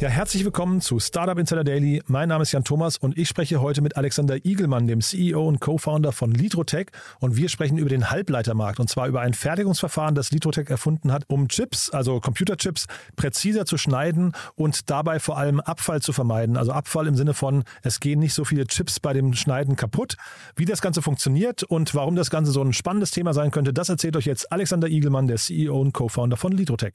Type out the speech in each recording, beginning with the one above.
Ja, herzlich willkommen zu Startup Insider Daily. Mein Name ist Jan Thomas und ich spreche heute mit Alexander Igelmann, dem CEO und Co-Founder von Litrotech. Und wir sprechen über den Halbleitermarkt und zwar über ein Fertigungsverfahren, das Litrotech erfunden hat, um Chips, also Computerchips, präziser zu schneiden und dabei vor allem Abfall zu vermeiden. Also Abfall im Sinne von, es gehen nicht so viele Chips bei dem Schneiden kaputt. Wie das Ganze funktioniert und warum das Ganze so ein spannendes Thema sein könnte, das erzählt euch jetzt Alexander Igelmann, der CEO und Co-Founder von Litrotech.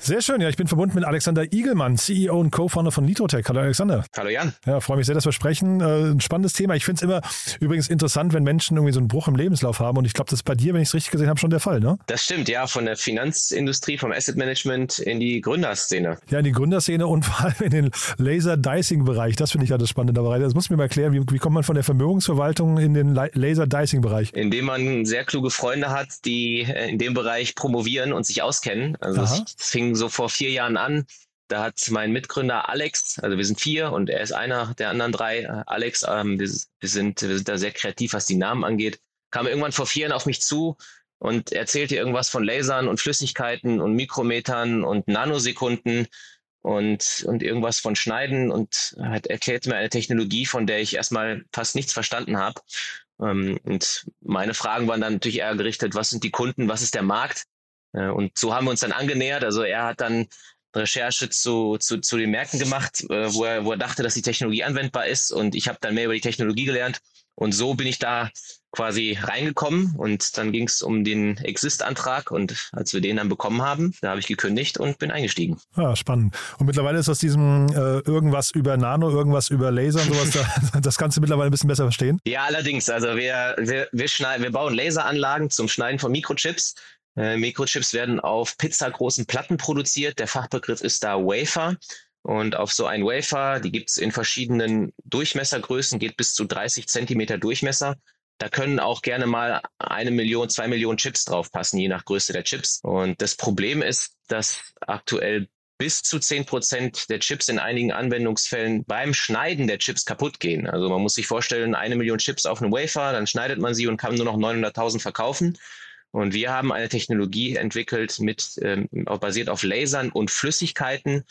Sehr schön, ja, ich bin verbunden mit Alexander Igelmann, CEO und Co-Founder von Litrotech. Hallo Alexander. Hallo Jan. Ja, freue mich sehr, dass wir sprechen. Äh, ein spannendes Thema. Ich finde es immer übrigens interessant, wenn Menschen irgendwie so einen Bruch im Lebenslauf haben. Und ich glaube, das ist bei dir, wenn ich es richtig gesehen habe, schon der Fall, ne? Das stimmt, ja, von der Finanzindustrie, vom Asset Management in die Gründerszene. Ja, in die Gründerszene und vor allem in den Laser-Dicing-Bereich. Das finde ich ja das Spannende dabei. Das muss mir mal erklären, wie, wie kommt man von der Vermögensverwaltung in den Laser-Dicing-Bereich? Indem man sehr kluge Freunde hat, die äh, in dem Bereich promovieren und sich auskennen. Also Aha. es fing so vor vier Jahren an. Da hat mein Mitgründer Alex, also wir sind vier und er ist einer der anderen drei. Äh, Alex, ähm, wir, wir, sind, wir sind da sehr kreativ, was die Namen angeht. Kam irgendwann vor vier Jahren auf mich zu und erzählte irgendwas von Lasern und Flüssigkeiten und Mikrometern und Nanosekunden und, und irgendwas von Schneiden und hat erklärt mir eine Technologie, von der ich erstmal fast nichts verstanden habe. Ähm, und meine Fragen waren dann natürlich eher gerichtet, was sind die Kunden, was ist der Markt? Äh, Und so haben wir uns dann angenähert. Also er hat dann Recherche zu, zu, zu den Märkten gemacht, äh, wo, er, wo er dachte, dass die Technologie anwendbar ist. Und ich habe dann mehr über die Technologie gelernt. Und so bin ich da quasi reingekommen. Und dann ging es um den Exist-Antrag. Und als wir den dann bekommen haben, da habe ich gekündigt und bin eingestiegen. Ja, spannend. Und mittlerweile ist aus diesem äh, irgendwas über Nano, irgendwas über Laser und sowas, da, das kannst du mittlerweile ein bisschen besser verstehen. Ja, allerdings. Also wir, wir, wir, schneiden, wir bauen Laseranlagen zum Schneiden von Mikrochips. Äh, Mikrochips werden auf pizzagroßen Platten produziert. Der Fachbegriff ist da Wafer. Und auf so ein Wafer, die gibt es in verschiedenen Durchmessergrößen, geht bis zu 30 Zentimeter Durchmesser. Da können auch gerne mal eine Million, zwei Millionen Chips draufpassen, je nach Größe der Chips. Und das Problem ist, dass aktuell bis zu 10 Prozent der Chips in einigen Anwendungsfällen beim Schneiden der Chips kaputt gehen. Also man muss sich vorstellen, eine Million Chips auf einem Wafer, dann schneidet man sie und kann nur noch 900.000 verkaufen. Und wir haben eine Technologie entwickelt mit ähm, basiert auf Lasern und Flüssigkeiten,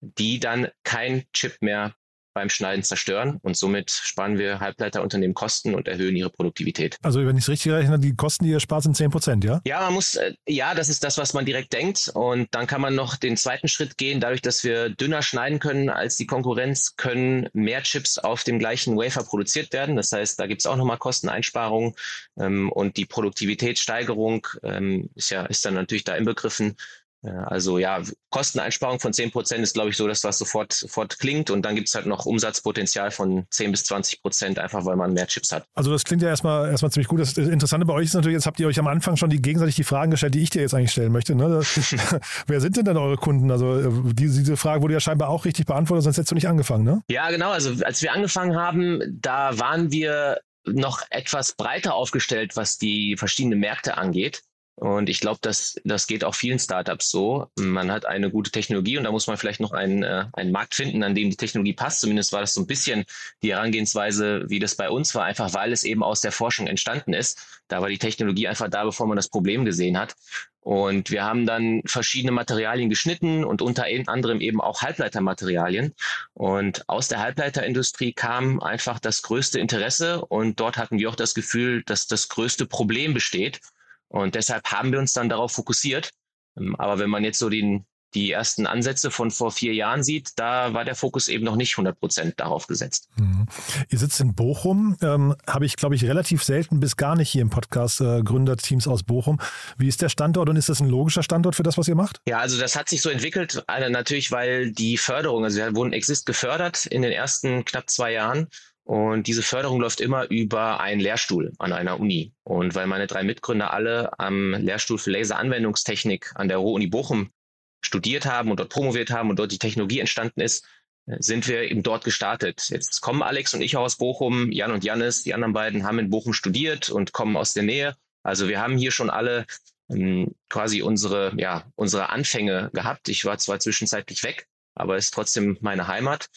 die dann kein Chip mehr beim Schneiden zerstören und somit sparen wir Halbleiterunternehmen Kosten und erhöhen ihre Produktivität. Also wenn ich es richtig rechne, die Kosten, die ihr spart, sind 10 Prozent, ja? Ja, man muss, äh, ja, das ist das, was man direkt denkt. Und dann kann man noch den zweiten Schritt gehen. Dadurch, dass wir dünner schneiden können als die Konkurrenz, können mehr Chips auf dem gleichen Wafer produziert werden. Das heißt, da gibt es auch nochmal Kosteneinsparungen. Ähm, und die Produktivitätssteigerung ähm, ist ja, ist dann natürlich da inbegriffen. Also ja, Kosteneinsparung von 10 Prozent ist, glaube ich, so das, was sofort, sofort klingt. Und dann gibt es halt noch Umsatzpotenzial von 10 bis 20 Prozent, einfach weil man mehr Chips hat. Also das klingt ja erstmal, erstmal ziemlich gut. Das Interessante bei euch ist natürlich, jetzt habt ihr euch am Anfang schon die gegenseitig die Fragen gestellt, die ich dir jetzt eigentlich stellen möchte. Ne? Das, wer sind denn dann eure Kunden? Also äh, diese, diese Frage wurde ja scheinbar auch richtig beantwortet, sonst hättest du nicht angefangen, ne? Ja, genau. Also als wir angefangen haben, da waren wir noch etwas breiter aufgestellt, was die verschiedenen Märkte angeht. Und ich glaube, das, das geht auch vielen Startups so. Man hat eine gute Technologie und da muss man vielleicht noch einen, äh, einen Markt finden, an dem die Technologie passt. Zumindest war das so ein bisschen die Herangehensweise, wie das bei uns war, einfach weil es eben aus der Forschung entstanden ist. Da war die Technologie einfach da, bevor man das Problem gesehen hat. Und wir haben dann verschiedene Materialien geschnitten und unter anderem eben auch Halbleitermaterialien. Und aus der Halbleiterindustrie kam einfach das größte Interesse und dort hatten wir auch das Gefühl, dass das größte Problem besteht. Und deshalb haben wir uns dann darauf fokussiert. Ähm, aber wenn man jetzt so den, die ersten Ansätze von vor vier Jahren sieht, da war der Fokus eben noch nicht 100 Prozent darauf gesetzt. Mhm. Ihr sitzt in Bochum, ähm, habe ich, glaube ich, relativ selten bis gar nicht hier im Podcast äh, Gründerteams aus Bochum. Wie ist der Standort und ist das ein logischer Standort für das, was ihr macht? Ja, also das hat sich so entwickelt, äh, natürlich, weil die Förderung, also wir wurden Exist gefördert in den ersten knapp zwei Jahren. Und diese Förderung läuft immer über einen Lehrstuhl an einer Uni. Und weil meine drei Mitgründer alle am Lehrstuhl für Laseranwendungstechnik an der Ruhr-Uni Bochum studiert haben und dort promoviert haben und dort die Technologie entstanden ist, sind wir eben dort gestartet. Jetzt kommen Alex und ich aus Bochum, Jan und Janis, die anderen beiden haben in Bochum studiert und kommen aus der Nähe. Also wir haben hier schon alle ähm, quasi unsere, ja, unsere Anfänge gehabt. Ich war zwar zwischenzeitlich weg, aber ist trotzdem meine Heimat.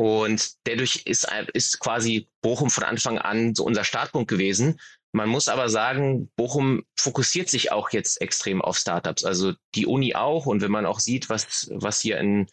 Und dadurch ist, ist quasi Bochum von Anfang an so unser Startpunkt gewesen. Man muss aber sagen, Bochum fokussiert sich auch jetzt extrem auf Startups. Also die Uni auch. Und wenn man auch sieht, was, was hier in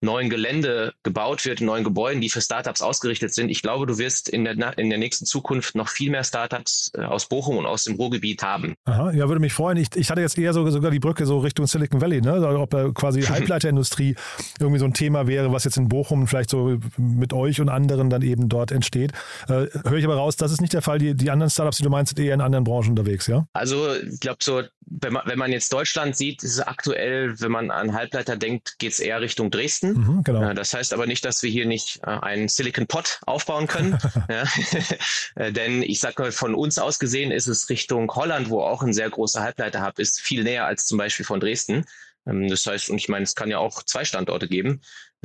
neuen Gelände gebaut wird, in neuen Gebäuden, die für Startups ausgerichtet sind. Ich glaube, du wirst in der, in der nächsten Zukunft noch viel mehr Startups äh, aus Bochum und aus dem Ruhrgebiet haben. Aha, ja, würde mich freuen. Ich, ich hatte jetzt eher so, sogar die Brücke so Richtung Silicon Valley, ne? Also ob da quasi Halbleiterindustrie irgendwie so ein Thema wäre, was jetzt in Bochum vielleicht so mit euch und anderen dann eben dort entsteht. Äh, Höre ich aber raus, das ist nicht der Fall. Die, die anderen Startups, die du meinst, sind eher in anderen Branchen unterwegs, ja? Also ich glaube so, wenn man, wenn man jetzt Deutschland sieht, ist es aktuell, wenn man an Halbleiter denkt, geht es eher Richtung Dresden. Mhm, genau. Das heißt aber nicht, dass wir hier nicht äh, einen Silicon Pot aufbauen können. Äh, denn ich sage mal, von uns aus gesehen ist es Richtung Holland, wo auch ein sehr großer Halbleiter-Hub ist, viel näher als zum Beispiel von Dresden. Ähm, das heißt, und ich meine, es kann ja auch zwei Standorte geben.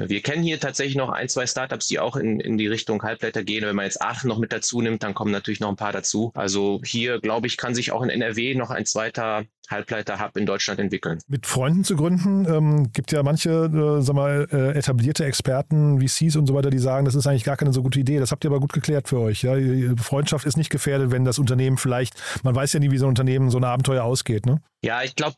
Wir kennen hier tatsächlich noch ein, zwei Startups, die auch in, in die Richtung Halbleiter gehen. Wenn man jetzt Aachen noch mit dazu nimmt, dann kommen natürlich noch ein paar dazu. Also hier, glaube ich, kann sich auch in NRW noch ein zweiter Halbleiter-Hub in Deutschland entwickeln. Mit Freunden zu gründen, ähm, gibt ja manche, äh, sag mal, äh, etablierte Experten, VCs und so weiter, die sagen, das ist eigentlich gar keine so gute Idee. Das habt ihr aber gut geklärt für euch. Ja? Freundschaft ist nicht gefährdet, wenn das Unternehmen vielleicht, man weiß ja nie, wie so ein Unternehmen so ein Abenteuer ausgeht. Ne? Ja, ich glaube,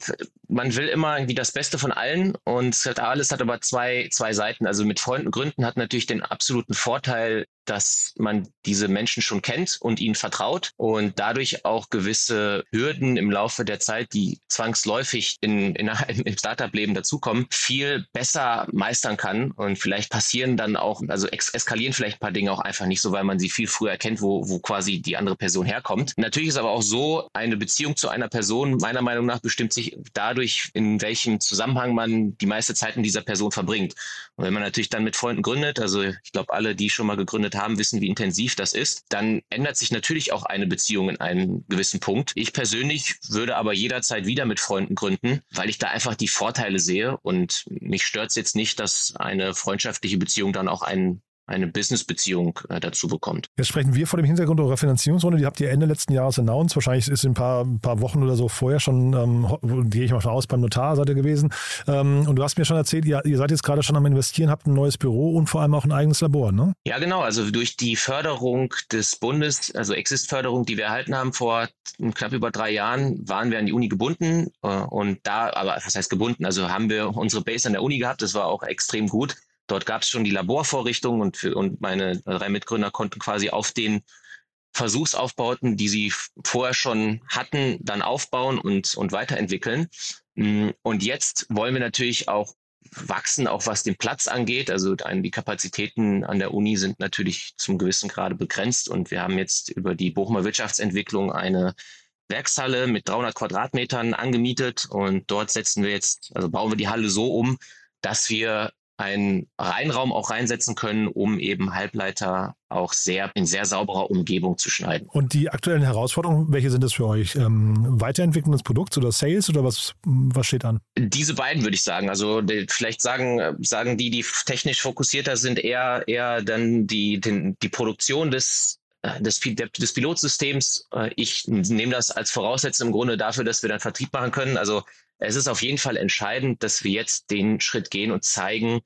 man will immer irgendwie das Beste von allen und alles hat aber zwei, zwei Seiten. Also mit Freunden gründen hat natürlich den absoluten Vorteil, dass man diese Menschen schon kennt und ihnen vertraut und dadurch auch gewisse Hürden im Laufe der Zeit, die zwangsläufig in, in, im Startup-Leben dazukommen, viel besser meistern kann. Und vielleicht passieren dann auch, also ex eskalieren vielleicht ein paar Dinge auch einfach nicht so, weil man sie viel früher erkennt, wo, wo quasi die andere Person herkommt. Natürlich ist aber auch so, eine Beziehung zu einer Person meiner Meinung nach bestimmt sich dadurch, in welchem Zusammenhang man die meiste Zeit mit dieser Person verbringt. Und wenn man natürlich dann mit Freunden gründet, also ich glaube, alle, die schon mal gegründet haben, wissen, wie intensiv das ist, dann ändert sich natürlich auch eine Beziehung in einem gewissen Punkt. Ich persönlich würde aber jederzeit wieder mit Freunden gründen, weil ich da einfach die Vorteile sehe und mich stört es jetzt nicht, dass eine freundschaftliche Beziehung dann auch einen eine Business-Beziehung äh, dazu bekommt. Jetzt sprechen wir vor dem Hintergrund eurer Finanzierungsrunde. Die habt ihr Ende letzten Jahres announced. Wahrscheinlich ist ein paar, ein paar Wochen oder so vorher schon, ähm, gehe ich mal von aus, beim Notar seid ihr gewesen. Ähm, und du hast mir schon erzählt, ihr, ihr seid jetzt gerade schon am Investieren, habt ein neues Büro und vor allem auch ein eigenes Labor, ne? Ja, genau. Also durch die Förderung des Bundes, also Exist-Förderung, die wir erhalten haben vor knapp über drei Jahren, waren wir an die Uni gebunden. Äh, und da, aber was heißt gebunden? Also haben wir unsere Base an der Uni gehabt. Das war auch extrem gut. Dort gab es schon die Laborvorrichtungen und, und meine drei Mitgründer konnten quasi auf den Versuchsaufbauten, die sie vorher schon hatten, dann aufbauen und, und weiterentwickeln. Mm, und jetzt wollen wir natürlich auch wachsen, auch was den Platz angeht. Also die Kapazitäten an der Uni sind natürlich zum gewissen Grade begrenzt und wir haben jetzt über die Bochumer Wirtschaftsentwicklung eine Werkshalle mit 300 Quadratmetern angemietet und dort setzen wir jetzt, also bauen wir die Halle so um, dass wir einen Reinraum auch reinsetzen können, um eben Halbleiter auch sehr in sehr sauberer Umgebung zu schneiden. Und die aktuellen Herausforderungen, welche sind das für euch? Ähm, Weiterentwicklung des Produkts oder Sales oder was, was steht an? Diese beiden würde ich sagen. Also vielleicht sagen, sagen die, die technisch fokussierter sind, eher, eher dann die, den, die Produktion des des, des Pilotsystems. Äh, ich nehme das als Voraussetzung im Grunde dafür, dass wir dann Vertrieb machen können. Also es ist auf jeden Fall entscheidend, dass wir jetzt den Schritt gehen und zeigen,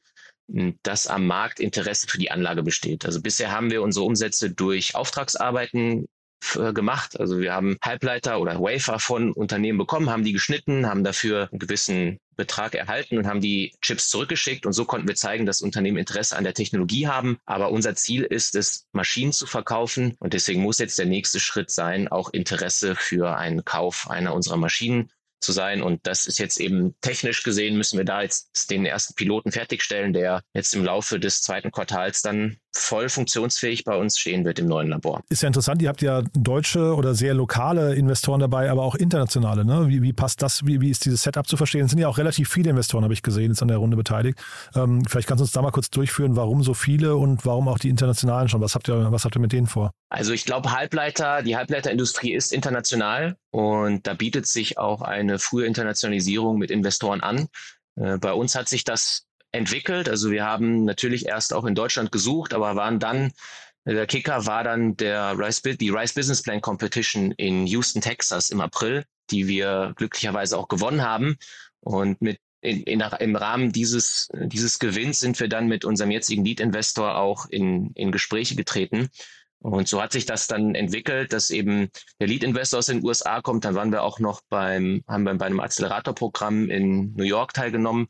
hm, dass am Markt Interesse für die Anlage besteht. Also bisher haben wir unsere Umsätze durch Auftragsarbeiten äh, gemacht. Also wir haben Halbleiter oder Wafer von Unternehmen bekommen, haben die geschnitten, haben dafür einen gewissen Betrag erhalten und haben die Chips zurückgeschickt. Und so konnten wir zeigen, dass Unternehmen Interesse an der Technologie haben. Aber unser Ziel ist es, Maschinen zu verkaufen. Und deswegen muss jetzt der nächste Schritt sein, auch Interesse für einen Kauf einer unserer Maschinen zu sein. Und das ist jetzt eben technisch gesehen, müssen wir da jetzt den ersten Piloten fertigstellen, der jetzt im Laufe des zweiten Quartals dann voll funktionsfähig bei uns stehen wird im neuen Labor. Ist ja interessant, ihr habt ja deutsche oder sehr lokale Investoren dabei, aber auch internationale. Ne? Wie, wie passt das, wie, wie ist dieses Setup zu verstehen? Es sind ja auch relativ viele Investoren, habe ich gesehen, jetzt an der Runde beteiligt. Ähm, vielleicht kannst du uns da mal kurz durchführen, warum so viele und warum auch die internationalen schon? Was habt ihr, was habt ihr mit denen vor? Also ich glaube, Halbleiter, die Halbleiterindustrie ist international und da bietet sich auch eine frühe Internationalisierung mit Investoren an. Äh, bei uns hat sich das entwickelt. Also wir haben natürlich erst auch in Deutschland gesucht, aber waren dann, der Kicker war dann der Rice, die Rice Business Plan Competition in Houston, Texas im April, die wir glücklicherweise auch gewonnen haben. Und mit in, in, im Rahmen dieses, dieses Gewinns sind wir dann mit unserem jetzigen Lead-Investor auch in, in Gespräche getreten. Und so hat sich das dann entwickelt, dass eben der Lead-Investor aus den USA kommt. Dann waren wir auch noch beim, haben wir bei einem Accelerator-Programm in New York teilgenommen,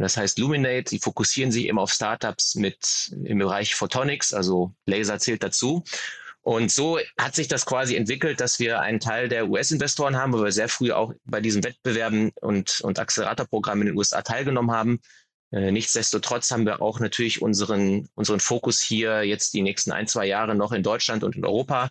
das heißt Luminate, die fokussieren sich eben auf Startups mit im Bereich Photonics, also Laser zählt dazu. Und so hat sich das quasi entwickelt, dass wir einen Teil der US-Investoren haben, weil wir sehr früh auch bei diesen Wettbewerben und, und Acceleratorprogrammen in den USA teilgenommen haben. Äh, nichtsdestotrotz haben wir auch natürlich unseren, unseren Fokus hier jetzt die nächsten ein, zwei Jahre noch in Deutschland und in Europa.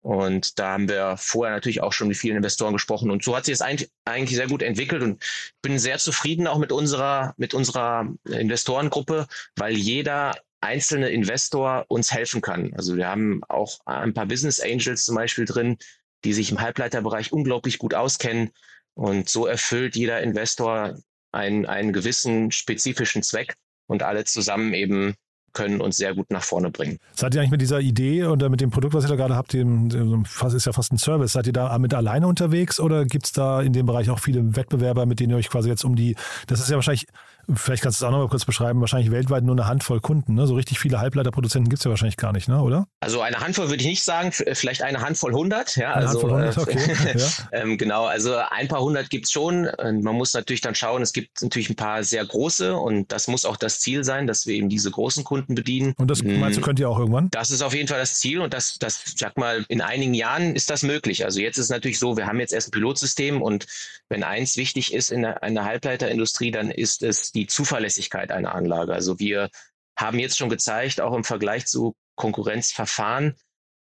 Und da haben wir vorher natürlich auch schon mit vielen Investoren gesprochen. Und so hat sich es eigentlich sehr gut entwickelt und bin sehr zufrieden auch mit unserer, mit unserer Investorengruppe, weil jeder einzelne Investor uns helfen kann. Also wir haben auch ein paar Business Angels zum Beispiel drin, die sich im Halbleiterbereich unglaublich gut auskennen. Und so erfüllt jeder Investor einen, einen gewissen spezifischen Zweck und alle zusammen eben können uns sehr gut nach vorne bringen. Seid ihr eigentlich mit dieser Idee oder mit dem Produkt, was ihr da gerade habt, dem, ist ja fast ein Service, seid ihr da mit alleine unterwegs oder gibt es da in dem Bereich auch viele Wettbewerber, mit denen ihr euch quasi jetzt um die, das ist ja wahrscheinlich Vielleicht kannst du es auch noch mal kurz beschreiben. Wahrscheinlich weltweit nur eine Handvoll Kunden. Ne? So richtig viele Halbleiterproduzenten gibt es ja wahrscheinlich gar nicht, ne? oder? Also eine Handvoll würde ich nicht sagen, vielleicht eine Handvoll hundert. Ja, eine also, Handvoll hundert, okay. ja. ähm, genau, also ein paar hundert gibt es schon. Man muss natürlich dann schauen, es gibt natürlich ein paar sehr große und das muss auch das Ziel sein, dass wir eben diese großen Kunden bedienen. Und das meinst du, könnt ihr auch irgendwann? Das ist auf jeden Fall das Ziel und das, das, sag mal, in einigen Jahren ist das möglich. Also jetzt ist es natürlich so, wir haben jetzt erst ein Pilotsystem und wenn eins wichtig ist in der, in der Halbleiterindustrie, dann ist es die Zuverlässigkeit Geschwindigkeit einer Anlage. Also wir haben jetzt schon gezeigt, auch im Vergleich zu Konkurrenzverfahren,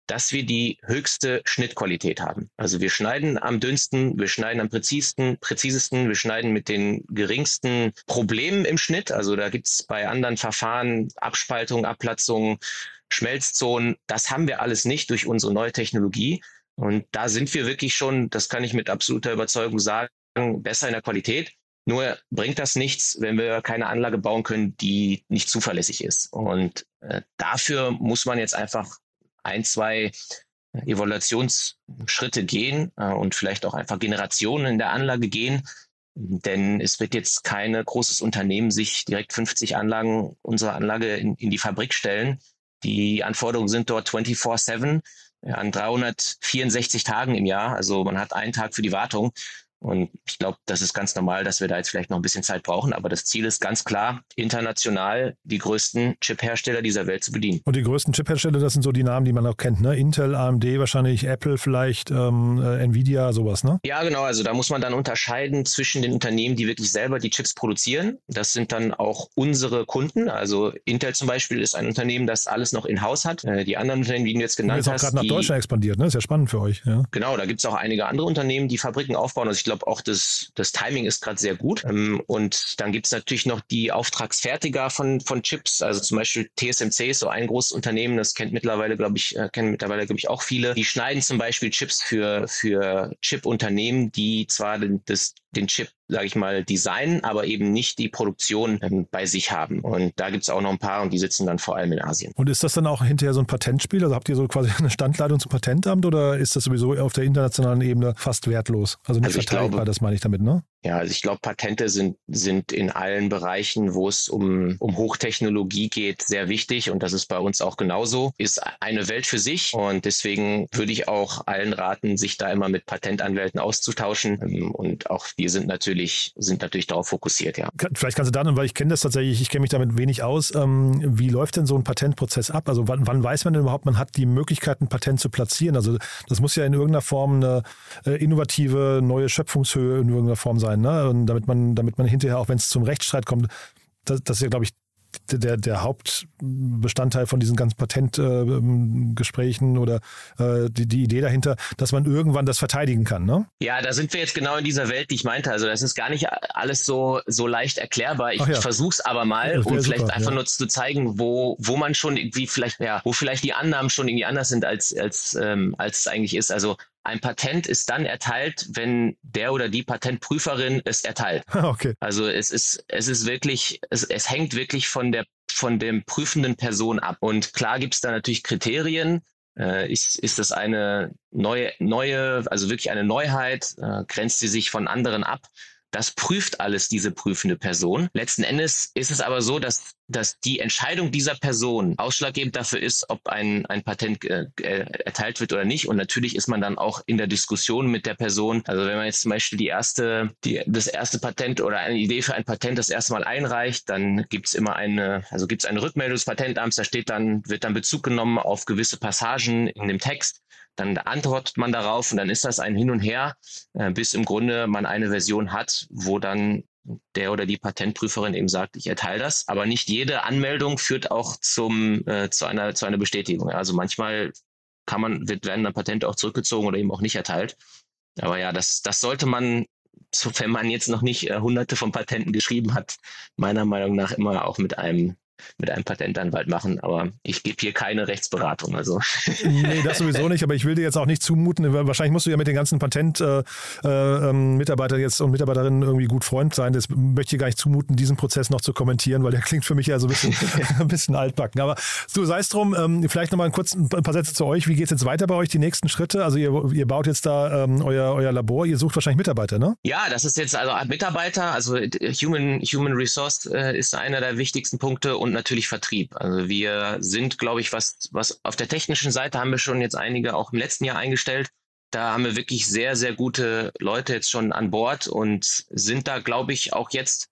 dass wir die höchste Schnittqualität haben. Also wir schneiden am dünnsten, wir schneiden am präzisesten, präzisesten, wir schneiden mit den geringsten Problemen im Schnitt. Also da gibt es bei anderen Verfahren Abspaltung, Abplatzung, Schmelzzonen. Das haben wir alles nicht durch unsere neue Technologie. Und da sind wir wirklich schon, das kann ich mit absoluter Überzeugung sagen, besser in der Qualität. Nur bringt das nichts, wenn wir keine Anlage bauen können, die nicht zuverlässig ist. Und äh, dafür muss man jetzt einfach ein, zwei Evaluationsschritte gehen äh, und vielleicht auch einfach Generationen in der Anlage gehen. Denn es wird jetzt kein großes Unternehmen sich direkt 50 Anlagen unserer Anlage in, in die Fabrik stellen. Die Anforderungen sind dort 24-7 an 364 Tagen im Jahr. Also man hat einen Tag für die Wartung. Und ich glaube, das ist ganz normal, dass wir da jetzt vielleicht noch ein bisschen Zeit brauchen. Aber das Ziel ist ganz klar, international die größten Chip-Hersteller dieser Welt zu bedienen. Und die größten Chip-Hersteller, das sind so die Namen, die man auch kennt, ne? Intel, AMD, wahrscheinlich Apple, vielleicht ähm, äh, Nvidia, sowas, ne? Ja, genau. Also da muss man dann unterscheiden zwischen den Unternehmen, die wirklich selber die Chips produzieren. Das sind dann auch unsere Kunden. Also Intel zum Beispiel ist ein Unternehmen, das alles noch in-house hat. Äh, die anderen Unternehmen, die du jetzt genannt hast. Ist auch gerade nach Deutschland expandiert, ne? Ist ja spannend für euch. Ja. Genau, da gibt es auch einige andere Unternehmen, die Fabriken aufbauen. Also ich glaube auch das, das Timing ist gerade sehr gut. Ähm, und dann gibt es natürlich noch die Auftragsfertiger von, von Chips, also zum Beispiel TSMC ist so ein großes Unternehmen, das kennt mittlerweile, glaube ich, äh, kennen mittlerweile, glaube ich, auch viele. Die schneiden zum Beispiel Chips für, für Chip-Unternehmen, die zwar den, das, den Chip sage ich mal, designen, aber eben nicht die Produktion ähm, bei sich haben. Und da gibt es auch noch ein paar und die sitzen dann vor allem in Asien. Und ist das dann auch hinterher so ein Patentspiel? Also habt ihr so quasi eine Standleitung zum Patentamt oder ist das sowieso auf der internationalen Ebene fast wertlos? Also nicht also verteidigbar, glaube, das meine ich damit, ne? Ja, also ich glaube, Patente sind, sind in allen Bereichen, wo es um, um Hochtechnologie geht, sehr wichtig. Und das ist bei uns auch genauso. Ist eine Welt für sich. Und deswegen würde ich auch allen raten, sich da immer mit Patentanwälten auszutauschen. Ähm, und auch wir sind natürlich, sind natürlich darauf fokussiert, ja. Vielleicht kannst du dann, weil ich kenne das tatsächlich, ich kenne mich damit wenig aus. Ähm, wie läuft denn so ein Patentprozess ab? Also wann, wann weiß man denn überhaupt, man hat die Möglichkeit, ein Patent zu platzieren? Also das muss ja in irgendeiner Form eine äh, innovative neue Schöpfungshöhe in irgendeiner Form sein sein, ne? Und damit man, damit man hinterher, auch wenn es zum Rechtsstreit kommt, das, das ist ja, glaube ich, der, der Hauptbestandteil von diesen ganzen Patentgesprächen äh, oder äh, die, die Idee dahinter, dass man irgendwann das verteidigen kann, ne? Ja, da sind wir jetzt genau in dieser Welt, die ich meinte. Also das ist gar nicht alles so, so leicht erklärbar. Ich, ja. ich versuche es aber mal, um vielleicht super, einfach ja. nur zu zeigen, wo, wo man schon irgendwie vielleicht, ja, wo vielleicht die Annahmen schon irgendwie anders sind, als, als, ähm, als es eigentlich ist. Also ein Patent ist dann erteilt, wenn der oder die Patentprüferin es erteilt. Okay. Also es ist, es ist wirklich, es, es hängt wirklich von der von dem prüfenden Person ab. Und klar gibt es da natürlich Kriterien. Äh, ist, ist das eine neue, neue, also wirklich eine Neuheit? Äh, grenzt sie sich von anderen ab? Das prüft alles diese prüfende Person. Letzten Endes ist es aber so, dass, dass die Entscheidung dieser Person ausschlaggebend dafür ist, ob ein, ein Patent äh, äh, erteilt wird oder nicht. Und natürlich ist man dann auch in der Diskussion mit der Person. Also wenn man jetzt zum Beispiel die erste, die, das erste Patent oder eine Idee für ein Patent das erste Mal einreicht, dann gibt es immer eine, also gibt es eine Rückmeldung des Patentamts, da steht dann, wird dann Bezug genommen auf gewisse Passagen in dem Text dann antwortet man darauf und dann ist das ein Hin und Her, äh, bis im Grunde man eine Version hat, wo dann der oder die Patentprüferin eben sagt, ich erteile das. Aber nicht jede Anmeldung führt auch zum, äh, zu, einer, zu einer Bestätigung. Also manchmal kann man, wird, werden dann Patente auch zurückgezogen oder eben auch nicht erteilt. Aber ja, das, das sollte man, sofern man jetzt noch nicht äh, hunderte von Patenten geschrieben hat, meiner Meinung nach immer auch mit einem mit einem Patentanwalt machen, aber ich gebe hier keine Rechtsberatung. Also. Nee, das sowieso nicht, aber ich will dir jetzt auch nicht zumuten. Wahrscheinlich musst du ja mit den ganzen Patentmitarbeitern äh, äh, jetzt und Mitarbeiterinnen irgendwie gut Freund sein. Das möchte ich gar nicht zumuten, diesen Prozess noch zu kommentieren, weil der klingt für mich ja so ein bisschen, ein bisschen altbacken. Aber du sei es drum, ähm, vielleicht nochmal kurz ein paar Sätze zu euch. Wie geht es jetzt weiter bei euch, die nächsten Schritte? Also ihr, ihr baut jetzt da ähm, euer, euer Labor, ihr sucht wahrscheinlich Mitarbeiter, ne? Ja, das ist jetzt also Mitarbeiter, also Human, Human Resource äh, ist einer der wichtigsten Punkte und natürlich Vertrieb. Also wir sind, glaube ich, was, was auf der technischen Seite haben wir schon jetzt einige auch im letzten Jahr eingestellt. Da haben wir wirklich sehr, sehr gute Leute jetzt schon an Bord und sind da, glaube ich, auch jetzt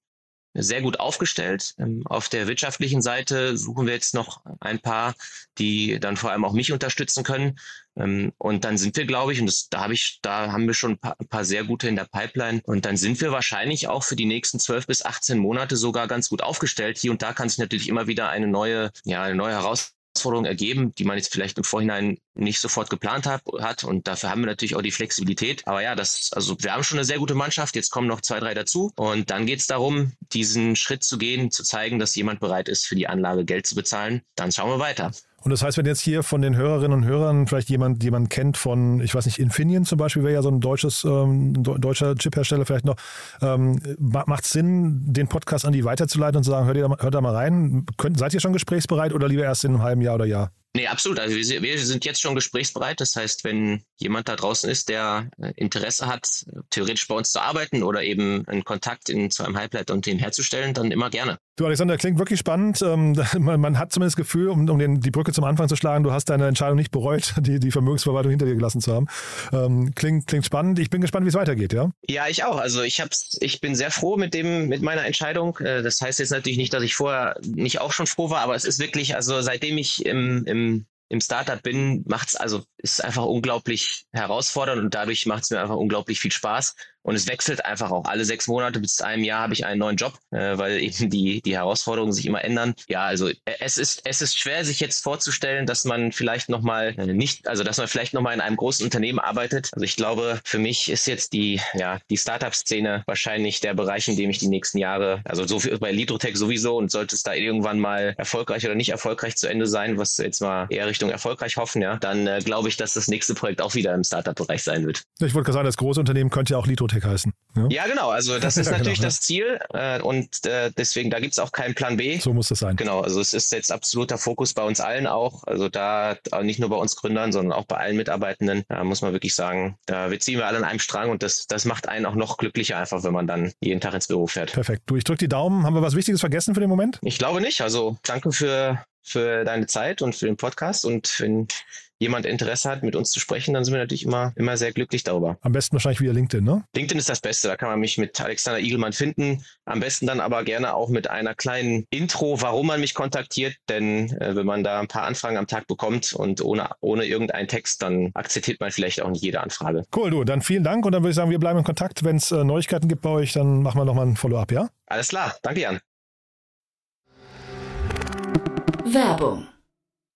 sehr gut aufgestellt. Ähm, auf der wirtschaftlichen Seite suchen wir jetzt noch ein paar, die dann vor allem auch mich unterstützen können. Ähm, und dann sind wir, glaube ich, und das, da habe ich, da haben wir schon ein paar, ein paar sehr gute in der Pipeline. Und dann sind wir wahrscheinlich auch für die nächsten zwölf bis 18 Monate sogar ganz gut aufgestellt. Hier und da kann sich natürlich immer wieder eine neue, ja, eine neue Herausforderung ergeben, die man jetzt vielleicht im Vorhinein nicht sofort geplant hat, hat. Und dafür haben wir natürlich auch die Flexibilität. Aber ja, das, also wir haben schon eine sehr gute Mannschaft. Jetzt kommen noch zwei, drei dazu. Und dann geht es darum, diesen Schritt zu gehen, zu zeigen, dass jemand bereit ist, für die Anlage Geld zu bezahlen. Dann schauen wir weiter. Und das heißt, wenn jetzt hier von den Hörerinnen und Hörern vielleicht jemand, jemand kennt von, ich weiß nicht, Infineon zum Beispiel, wäre ja so ein deutsches, ähm, deutscher Chiphersteller vielleicht noch, ähm, macht es Sinn, den Podcast an die weiterzuleiten und zu sagen, hört, ihr, hört da mal rein? Könnt, seid ihr schon gesprächsbereit oder lieber erst in einem halben Jahr oder Jahr? Nee, absolut. Also wir, wir sind jetzt schon gesprächsbereit. Das heißt, wenn jemand da draußen ist, der äh, Interesse hat, theoretisch bei uns zu arbeiten oder eben einen Kontakt in, zu einem Halbleiterunternehmen herzustellen, dann immer gerne. Du, Alexander, klingt wirklich spannend. Ähm, man, hat zumindest das Gefühl, um, um den, die Brücke zum Anfang zu schlagen, du hast deine Entscheidung nicht bereut, die, die Vermögensverwaltung hinter dir gelassen zu haben. Ähm, klingt, klingt spannend. Ich bin gespannt, wie es weitergeht, ja? Ja, ich auch. Also ich hab's, ich bin sehr froh mit dem, mit meiner Entscheidung. Äh, das heißt jetzt natürlich nicht, dass ich vorher nicht auch schon froh war, aber es ist wirklich, also seitdem ich im, im im Startup bin, macht's also ist einfach unglaublich herausfordernd und dadurch macht es mir einfach unglaublich viel Spaß. Und es wechselt einfach auch. Alle sechs Monate bis zu einem Jahr habe ich einen neuen Job, äh, weil eben die, die Herausforderungen sich immer ändern. Ja, also äh, es ist, es ist schwer, sich jetzt vorzustellen, dass man vielleicht nochmal äh, nicht, also dass man vielleicht nochmal in einem großen Unternehmen arbeitet. Also ich glaube, für mich ist jetzt die, ja, die Startup-Szene wahrscheinlich der Bereich, in dem ich die nächsten Jahre, also so viel bei Litrotech sowieso und sollte es da irgendwann mal erfolgreich oder nicht erfolgreich zu Ende sein, was jetzt mal eher Richtung erfolgreich hoffen, ja, dann äh, glaube ich, dass das nächste Projekt auch wieder im Startup-Bereich sein wird. Ich wollte gerade sagen, das große Unternehmen könnte ja auch Litrotech Litrotech heißen. Ja, ja genau. Also das ist Ja, genau, natürlich ja. das Ziel äh, und äh, deswegen, da gibt's auch keinen Plan B. So muss das sein. Genau, also es ist jetzt absoluter Fokus bei uns allen auch. Also da äh, nicht nur bei uns Gründern, sondern auch bei allen Mitarbeitenden. Da muss man wirklich sagen, da wir ziehen wir alle an einem Strang und das, das macht einen auch noch glücklicher einfach, wenn man dann jeden Tag ins Büro fährt. Perfekt. Du, ich drücke die Daumen. Haben wir was Wichtiges vergessen für den Moment? Ich glaube nicht. Also danke für, für deine Zeit und für den Podcast. Und wenn jemand Interesse hat, mit uns zu sprechen, dann sind wir natürlich immer, immer sehr glücklich darüber. Am besten wahrscheinlich wieder LinkedIn, ne? LinkedIn ist das Beste. Da kann man mich mit Alexander Igelmann finden. Am besten dann aber gerne auch mit einer kleinen Intro, warum man mich kontaktiert. Denn äh, wenn man da ein paar Anfragen am Tag bekommt und ohne, ohne irgendeinen Text, dann akzeptiert man vielleicht auch nicht jede Anfrage. Cool, du. Dann vielen Dank und dann würde ich sagen, wir bleiben in Kontakt. Wenn es äh, Neuigkeiten gibt bei euch, dann machen wir nochmal ein Follow-up, ja? Alles klar. Danke, Jan. Werbung.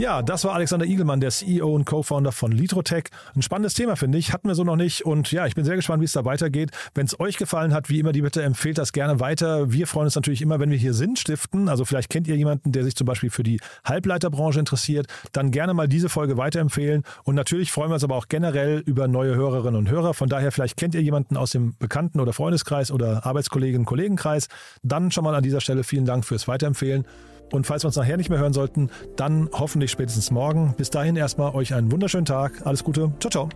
Ja, das war Alexander Igelmann, der CEO und Co-Founder von Litrotech. Ein spannendes Thema, finde ich. Hatten wir so noch nicht. Und ja, ich bin sehr gespannt, wie es da weitergeht. Wenn es euch gefallen hat, wie immer die Bitte, empfehlt das gerne weiter. Wir freuen uns natürlich immer, wenn wir hier sind, stiften. Also vielleicht kennt ihr jemanden, der sich zum Beispiel für die Halbleiterbranche interessiert. Dann gerne mal diese Folge weiterempfehlen. Und natürlich freuen wir uns aber auch generell über neue Hörerinnen und Hörer. Von daher, vielleicht kennt ihr jemanden aus dem Bekannten- oder Freundeskreis oder Arbeitskolleginnen- und Kollegenkreis. Dann schon mal an dieser Stelle vielen Dank fürs Weiterempfehlen. Und falls wir uns nachher nicht mehr hören sollten, dann hoffentlich spätestens morgen. Bis dahin erstmal euch einen wunderschönen Tag. Alles Gute. Ciao, ciao.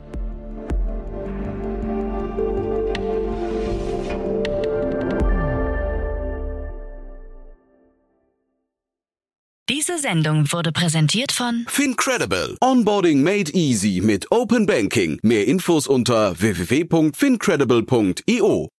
Diese Sendung wurde präsentiert von Fincredible. Onboarding made easy mit Open Banking. Mehr Infos unter www.fincredible.io.